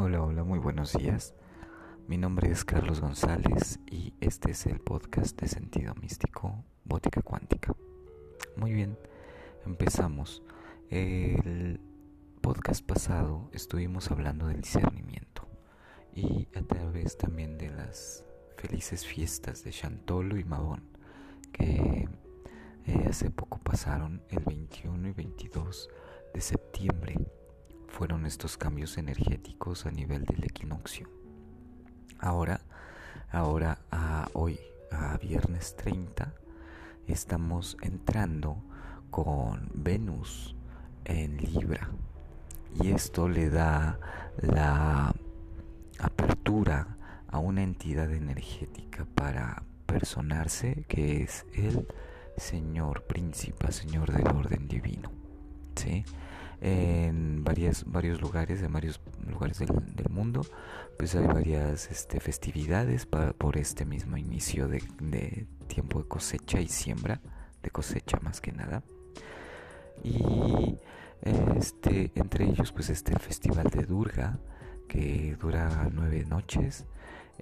Hola, muy buenos días. Mi nombre es Carlos González y este es el podcast de sentido místico Bótica Cuántica. Muy bien, empezamos. El podcast pasado estuvimos hablando del discernimiento y a través también de las felices fiestas de Chantolo y Mabón que eh, hace poco pasaron el 21 y 22 de septiembre fueron estos cambios energéticos a nivel del equinoccio. Ahora, ahora a hoy, a viernes 30, estamos entrando con Venus en Libra. Y esto le da la apertura a una entidad energética para personarse que es el Señor Príncipe, Señor del orden divino. ¿sí? En varias, varios lugares, en varios lugares del, mundo, pues hay varias este, festividades por este mismo inicio de, de, tiempo de cosecha y siembra, de cosecha más que nada. Y este, entre ellos pues este el festival de Durga, que dura nueve noches.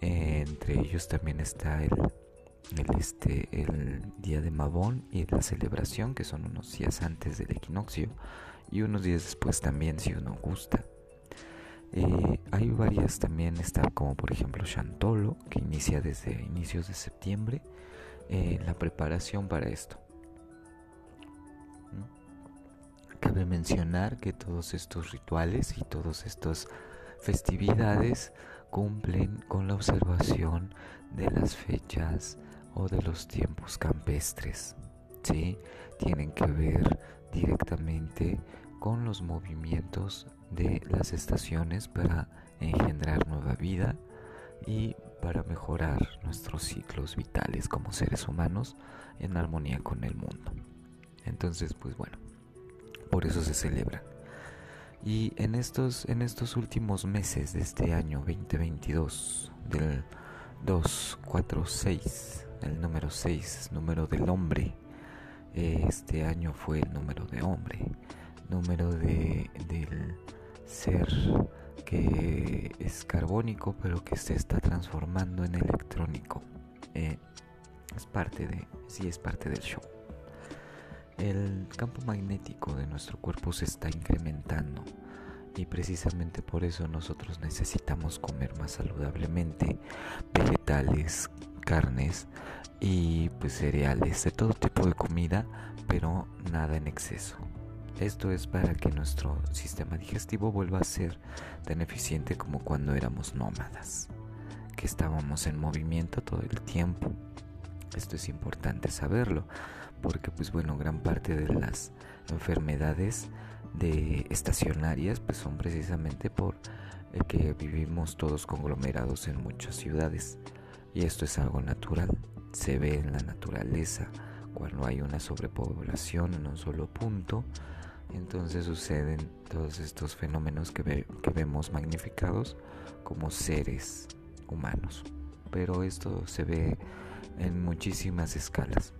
entre ellos también está el, el, este, el día de Mabón y la celebración, que son unos días antes del equinoccio y unos días después también si uno gusta. Eh, hay varias también, está como por ejemplo Chantolo, que inicia desde inicios de septiembre, eh, la preparación para esto. ¿Mm? Cabe mencionar que todos estos rituales y todas estas festividades cumplen con la observación de las fechas o de los tiempos campestres. ¿sí? Tienen que ver directamente con los movimientos de las estaciones para engendrar nueva vida y para mejorar nuestros ciclos vitales como seres humanos en armonía con el mundo. Entonces, pues bueno, por eso se celebra. Y en estos, en estos últimos meses de este año 2022, del 246, el número 6, número del hombre, este año fue el número de hombre, número de, del ser que es carbónico pero que se está transformando en electrónico. Eh, es parte de, sí es parte del show. El campo magnético de nuestro cuerpo se está incrementando y precisamente por eso nosotros necesitamos comer más saludablemente vegetales, carnes y pues cereales, de todo tipo de comida, pero nada en exceso. Esto es para que nuestro sistema digestivo vuelva a ser tan eficiente como cuando éramos nómadas, que estábamos en movimiento todo el tiempo. Esto es importante saberlo, porque pues bueno, gran parte de las enfermedades de estacionarias pues son precisamente por el que vivimos todos conglomerados en muchas ciudades y esto es algo natural se ve en la naturaleza cuando hay una sobrepoblación en un solo punto entonces suceden todos estos fenómenos que, que vemos magnificados como seres humanos. Pero esto se ve en muchísimas escalas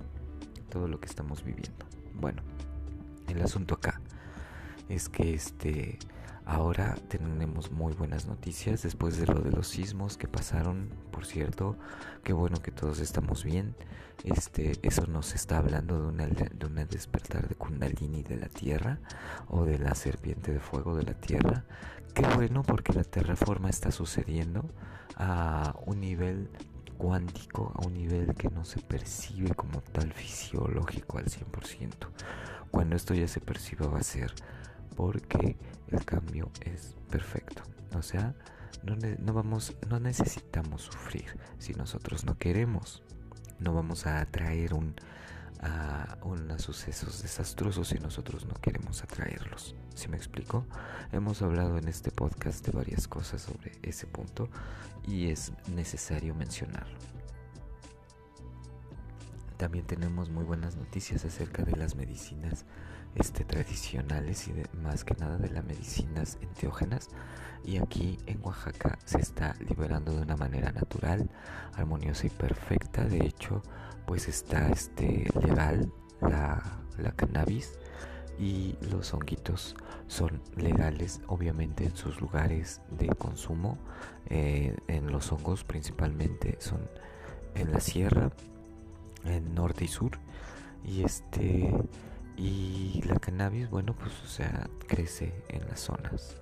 todo lo que estamos viviendo. Bueno el asunto acá es que este ahora tenemos muy buenas noticias después de lo de los sismos que pasaron, por cierto, qué bueno que todos estamos bien. Este, eso nos está hablando de una de una despertar de Kundalini de la Tierra o de la serpiente de fuego de la Tierra. Qué bueno porque la terraforma está sucediendo a un nivel cuántico, a un nivel que no se percibe como tal fisiológico al 100%. Cuando esto ya se perciba va a ser porque el cambio es perfecto. O sea, no, no, vamos, no necesitamos sufrir si nosotros no queremos. No vamos a atraer un, a unos sucesos desastrosos si nosotros no queremos atraerlos. ¿Sí me explico? Hemos hablado en este podcast de varias cosas sobre ese punto y es necesario mencionarlo. También tenemos muy buenas noticias acerca de las medicinas este, tradicionales y más que nada de las medicinas enteógenas. Y aquí en Oaxaca se está liberando de una manera natural, armoniosa y perfecta. De hecho, pues está este, legal la, la cannabis y los honguitos son legales obviamente en sus lugares de consumo eh, en los hongos principalmente son en la sierra en norte y sur y este y la cannabis bueno pues o sea crece en las zonas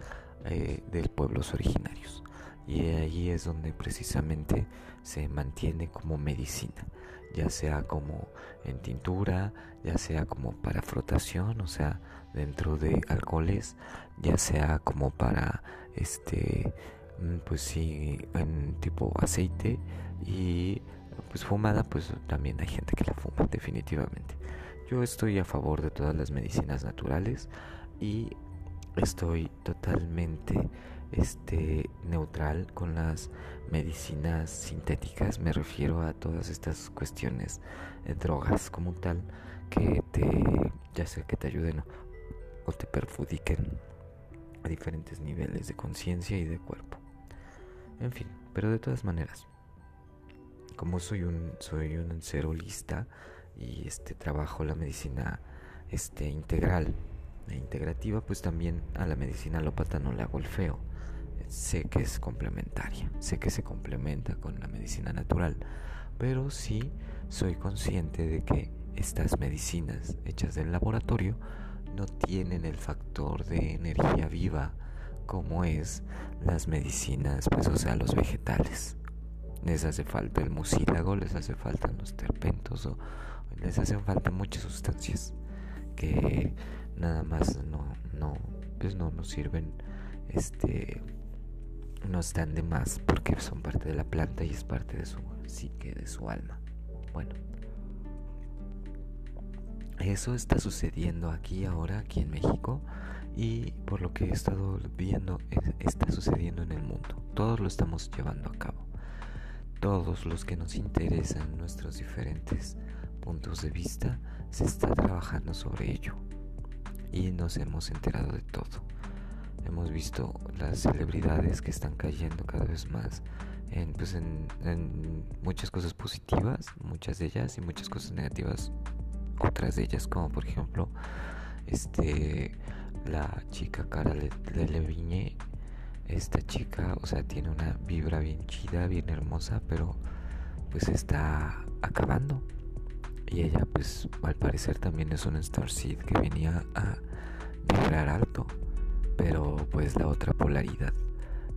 eh, de pueblos originarios. Y ahí es donde precisamente se mantiene como medicina ya sea como en tintura, ya sea como para frotación, o sea, dentro de alcoholes, ya sea como para este mm, pues sí, en tipo aceite y pues fumada, pues también hay gente que la fuma definitivamente. Yo estoy a favor de todas las medicinas naturales y estoy totalmente este neutral con las medicinas sintéticas me refiero a todas estas cuestiones de drogas como tal que te ya sea que te ayuden o, te perjudiquen a diferentes niveles de conciencia y de cuerpo en fin pero de todas maneras como soy un soy un ser holista y este trabajo la medicina este integral e integrativa pues también a la medicina alópata no le hago el feo sé que es complementaria, sé que se complementa con la medicina natural, pero sí soy consciente de que estas medicinas hechas del laboratorio no tienen el factor de energía viva como es las medicinas, pues o sea, los vegetales. Les hace falta el mucílago, les hace falta los terpentos o les hacen falta muchas sustancias que nada más no no pues no nos sirven este no están de más porque son parte de la planta y es parte de su psique, de su alma. Bueno, eso está sucediendo aquí ahora, aquí en México, y por lo que he estado viendo, está sucediendo en el mundo. Todos lo estamos llevando a cabo. Todos los que nos interesan nuestros diferentes puntos de vista, se está trabajando sobre ello. Y nos hemos enterado de todo hemos visto las celebridades que están cayendo cada vez más en, pues en, muchas cosas positivas, muchas de ellas, y muchas cosas negativas, otras de ellas, como por ejemplo, este, la chica Cara de Leviñe, esta chica, o sea, tiene una vibra bien chida, bien hermosa, pero pues está acabando. Y ella, pues, al parecer también es un Starseed que venía a vibrar alto pero pues la otra polaridad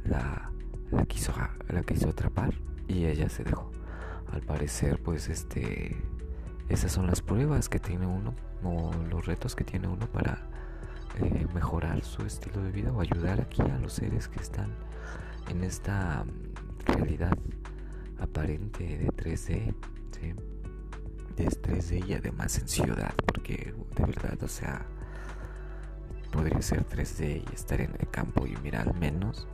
la, la, quiso, la quiso atrapar y ella se dejó. Al parecer pues este esas son las pruebas que tiene uno o los retos que tiene uno para eh, mejorar su estilo de vida o ayudar aquí a los seres que están en esta mm, realidad aparente de 3D, ¿sí? de 3D y además en ciudad, porque de verdad, o sea, podría ser 3D y estar en el campo y mirar al menos,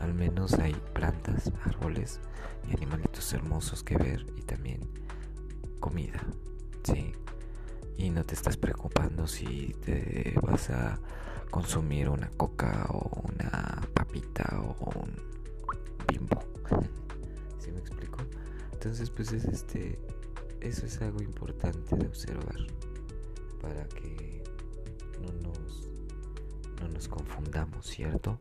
al menos hay plantas, árboles y animalitos hermosos que ver y también comida, ¿sí? Y no te estás preocupando si te vas a consumir una coca o una papita o un bimbo. ¿Sí me explico? Entonces pues es este eso es algo importante de observar para que no nos no nos confundamos, ¿cierto?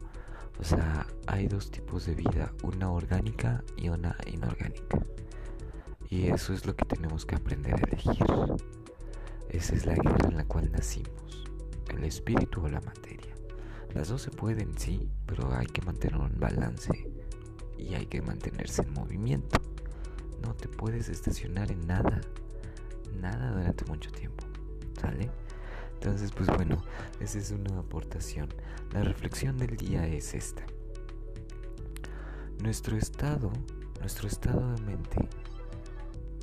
O sea, hay dos tipos de vida, una orgánica y una inorgánica. Y eso es lo que tenemos que aprender a elegir. Esa es la guerra en la cual nacimos, el espíritu o la materia. Las dos se pueden, sí, pero hay que mantener un balance y hay que mantenerse en movimiento. No te puedes estacionar en nada, nada durante mucho tiempo, ¿sale? Entonces, pues bueno, esa es una aportación. La reflexión del día es esta. Nuestro estado, nuestro estado de mente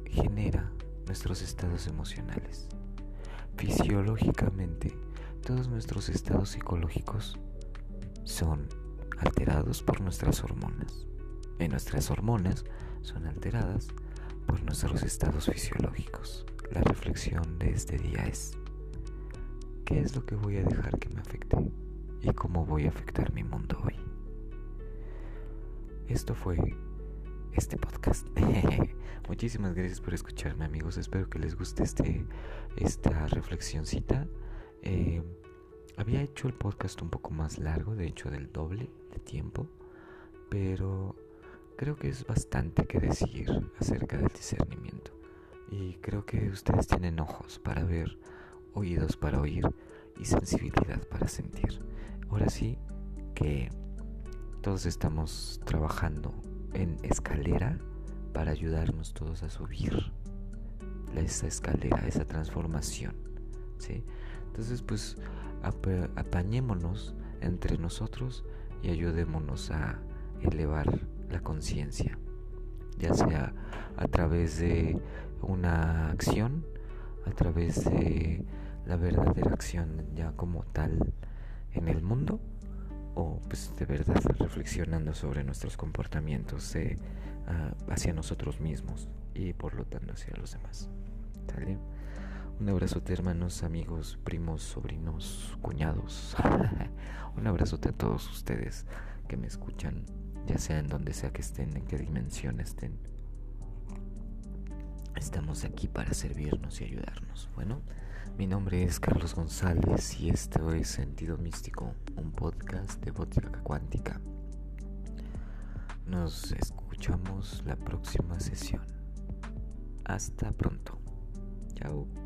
genera nuestros estados emocionales. Fisiológicamente, todos nuestros estados psicológicos son alterados por nuestras hormonas. Y nuestras hormonas son alteradas por nuestros estados fisiológicos. La reflexión de este día es ¿Qué es lo que voy a dejar que me afecte? ¿Y cómo voy a afectar mi mundo hoy? Esto fue este podcast. Muchísimas gracias por escucharme amigos. Espero que les guste este, esta reflexioncita. Eh, había hecho el podcast un poco más largo, de hecho del doble de tiempo, pero creo que es bastante que decir acerca del discernimiento. Y creo que ustedes tienen ojos para ver, oídos para oír y sensibilidad para sentir. Ahora sí que todos estamos trabajando en escalera para ayudarnos todos a subir esa escalera, esa transformación. ¿sí? Entonces, pues apañémonos entre nosotros y ayudémonos a elevar la conciencia, ya sea a través de una acción, a través de la verdadera acción ya como tal en el mundo, o pues de verdad reflexionando sobre nuestros comportamientos ah, hacia nosotros mismos y por lo tanto hacia los demás. Un abrazote hermanos, amigos, primos, sobrinos, cuñados. Un abrazote a todos ustedes que me escuchan, ya sea en donde sea que estén, en qué dimensión estén. Estamos aquí para servirnos y ayudarnos. Bueno, mi nombre es Carlos González y esto es Sentido Místico, un podcast de Bótica Cuántica. Nos escuchamos la próxima sesión. Hasta pronto. Chao.